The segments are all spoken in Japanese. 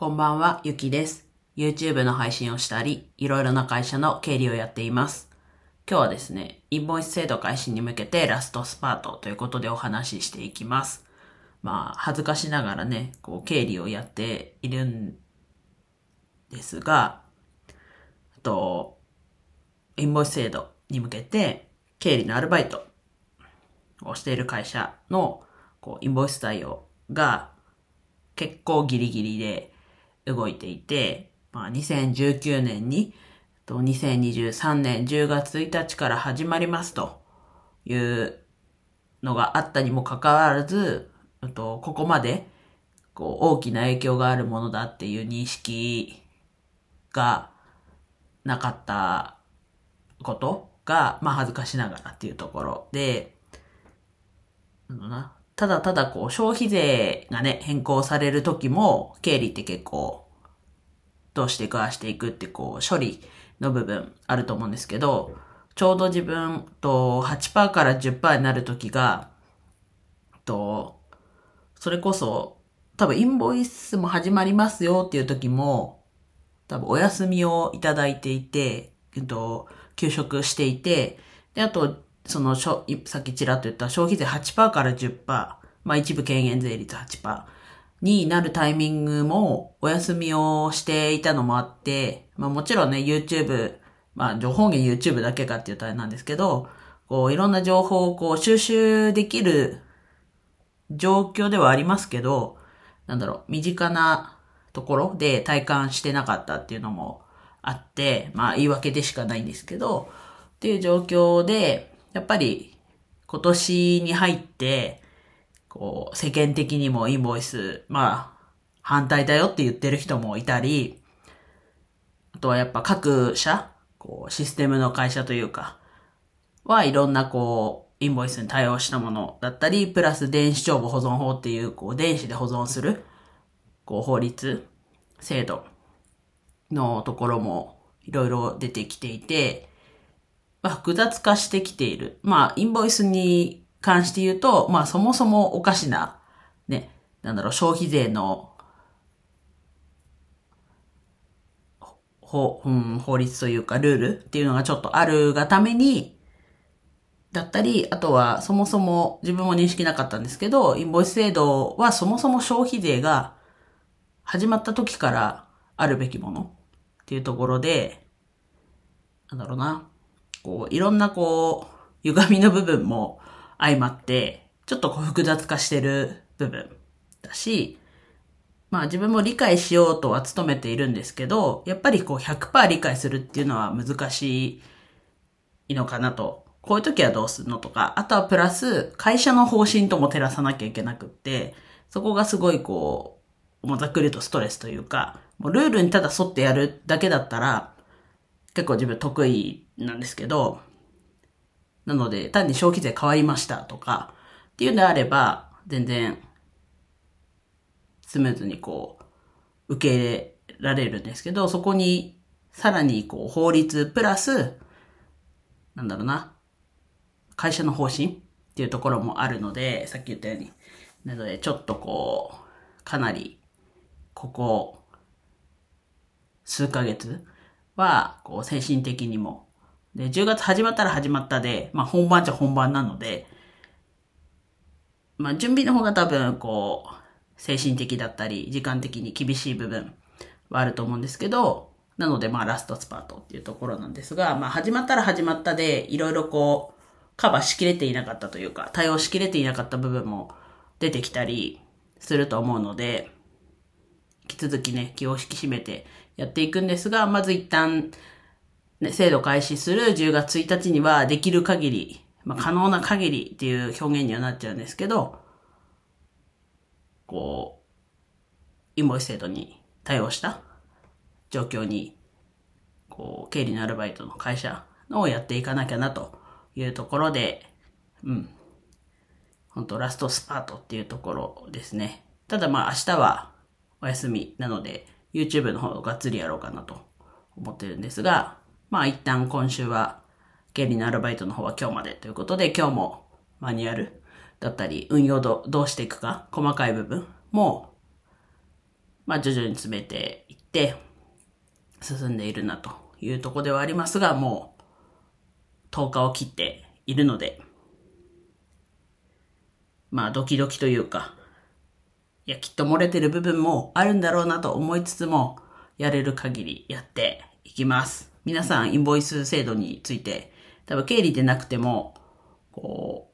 こんばんは、ゆきです。YouTube の配信をしたり、いろいろな会社の経理をやっています。今日はですね、インボイス制度開始に向けてラストスパートということでお話ししていきます。まあ、恥ずかしながらね、こう、経理をやっているんですが、あと、インボイス制度に向けて、経理のアルバイトをしている会社の、こう、インボイス対応が結構ギリギリで動いていて、まあ、2019年に、と2023年10月1日から始まりますというのがあったにもかかわらず、とここまでこう大きな影響があるものだっていう認識がなかったことが、まあ恥ずかしながらっていうところで、あのな、ただただこう消費税がね、変更される時も、経理って結構、どうしていく、ああしていくってこう、処理の部分あると思うんですけど、ちょうど自分と8%から10%になる時が、と、それこそ、多分インボイスも始まりますよっていう時も、多分お休みをいただいていて、えっと、休職していて、で、あと、その、しょさっきちらっと言った消費税8%から10%、まあ一部軽減税率8%になるタイミングもお休みをしていたのもあって、まあもちろんね、YouTube、まあ情報源 YouTube だけかっていうとあれなんですけど、こういろんな情報をこう収集できる状況ではありますけど、なんだろう、身近なところで体感してなかったっていうのもあって、まあ言い訳でしかないんですけど、っていう状況で、やっぱり今年に入って、こう世間的にもインボイス、まあ反対だよって言ってる人もいたり、あとはやっぱ各社、こうシステムの会社というか、はいろんなこう、インボイスに対応したものだったり、プラス電子帳簿保存法っていう、こう、電子で保存する、こう、法律、制度のところもいろいろ出てきていて、まあ、複雑化してきている。まあ、インボイスに関して言うと、まあ、そもそもおかしな、ね、なんだろう、消費税の、法、うん、法律というか、ルールっていうのがちょっとあるがために、だったり、あとはそもそも自分も認識なかったんですけど、インボイス制度はそもそも消費税が始まった時からあるべきものっていうところで、なんだろうな、こう、いろんなこう、歪みの部分も相まって、ちょっとこう複雑化してる部分だし、まあ自分も理解しようとは努めているんですけど、やっぱりこう100%理解するっていうのは難しいのかなと。こういう時はどうするのとか、あとはプラス会社の方針とも照らさなきゃいけなくって、そこがすごいこう、もうざっくりとストレスというか、もうルールにただ沿ってやるだけだったら、結構自分得意なんですけど、なので単に消費税変わりましたとか、っていうんであれば、全然スムーズにこう、受け入れられるんですけど、そこにさらにこう、法律プラス、なんだろうな、会社の方針っていうところもあるので、さっき言ったように。なので、ちょっとこう、かなり、ここ、数ヶ月は、こう、精神的にも。で、10月始まったら始まったで、まあ本番じゃ本番なので、まあ準備の方が多分、こう、精神的だったり、時間的に厳しい部分はあると思うんですけど、なのでまあラストスパートっていうところなんですが、まあ始まったら始まったで、いろいろこう、カバーしきれていなかったというか、対応しきれていなかった部分も出てきたりすると思うので、引き続きね、気を引き締めてやっていくんですが、まず一旦、ね、制度開始する10月1日にはできる限り、まあ可能な限りっていう表現にはなっちゃうんですけど、こう、インボイス制度に対応した状況に、こう、経理のアルバイトの会社のをやっていかなきゃなというところで、うん。本当ラストスパートっていうところですね。ただまあ明日はお休みなので、YouTube の方がっつりやろうかなと思ってるんですが、まあ一旦今週は経理のアルバイトの方は今日までということで、今日もマニュアルだったり、運用どどうしていくか、細かい部分も、まあ徐々に詰めていって進んでいるなというとこではありますが、もう10日を切っているので、まあドキドキというか、いや、きっと漏れてる部分もあるんだろうなと思いつつも、やれる限りやっていきます。皆さん、インボイス制度について、多分経理でなくても、こ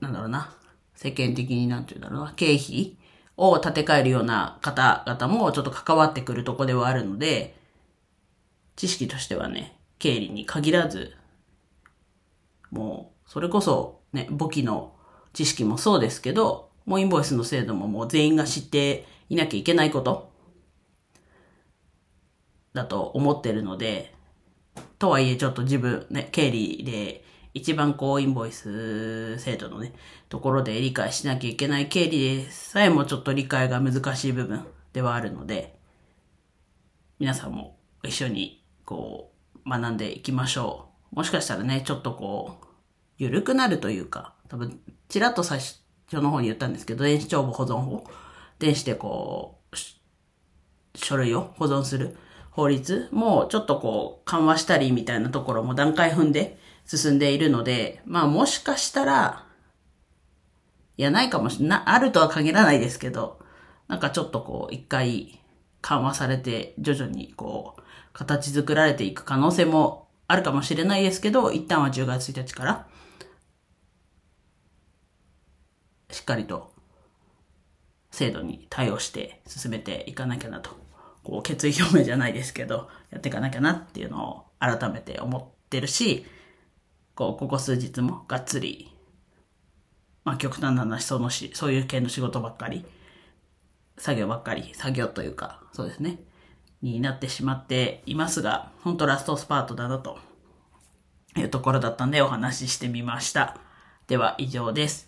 う、なんだろうな、世間的になんて言うんだろうな、経費を立て替えるような方々もちょっと関わってくるとこではあるので、知識としてはね、経理に限らず、もう、それこそね、簿記の知識もそうですけど、もうインボイスの制度ももう全員が知っていなきゃいけないことだと思ってるので、とはいえちょっと自分ね、経理で一番こうインボイス制度のね、ところで理解しなきゃいけない経理でさえもちょっと理解が難しい部分ではあるので、皆さんも一緒にこう学んでいきましょう。もしかしたらね、ちょっとこう、緩くなるというか、多分、ちらっと最初、書の方に言ったんですけど、電子帳簿保存法。電子でこう、書類を保存する法律もちょっとこう緩和したりみたいなところも段階踏んで進んでいるので、まあもしかしたら、いやないかもしれない、あるとは限らないですけど、なんかちょっとこう一回緩和されて徐々にこう形作られていく可能性もあるかもしれないですけど、一旦は10月1日からしっかりと制度に対応して進めていかなきゃなと、こう決意表明じゃないですけど、やっていかなきゃなっていうのを改めて思ってるし、こう、ここ数日もがっつり、まあ極端な話、そのし、そういう系の仕事ばっかり、作業ばっかり、作業というか、そうですね、になってしまっていますが、本当ラストスパートだなというところだったんでお話ししてみました。では以上です。